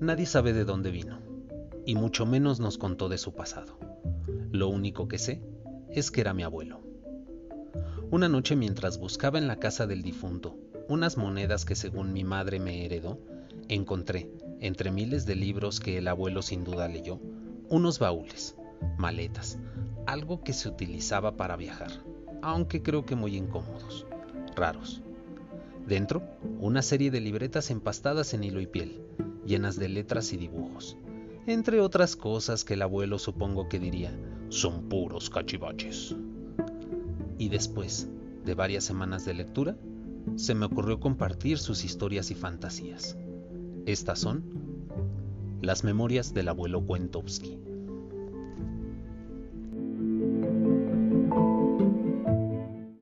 Nadie sabe de dónde vino, y mucho menos nos contó de su pasado. Lo único que sé es que era mi abuelo. Una noche mientras buscaba en la casa del difunto unas monedas que según mi madre me heredó, encontré, entre miles de libros que el abuelo sin duda leyó, unos baúles, maletas, algo que se utilizaba para viajar, aunque creo que muy incómodos, raros. Dentro, una serie de libretas empastadas en hilo y piel, llenas de letras y dibujos, entre otras cosas que el abuelo supongo que diría, son puros cachivaches. Y después de varias semanas de lectura, se me ocurrió compartir sus historias y fantasías. Estas son las memorias del abuelo Kwentovsky.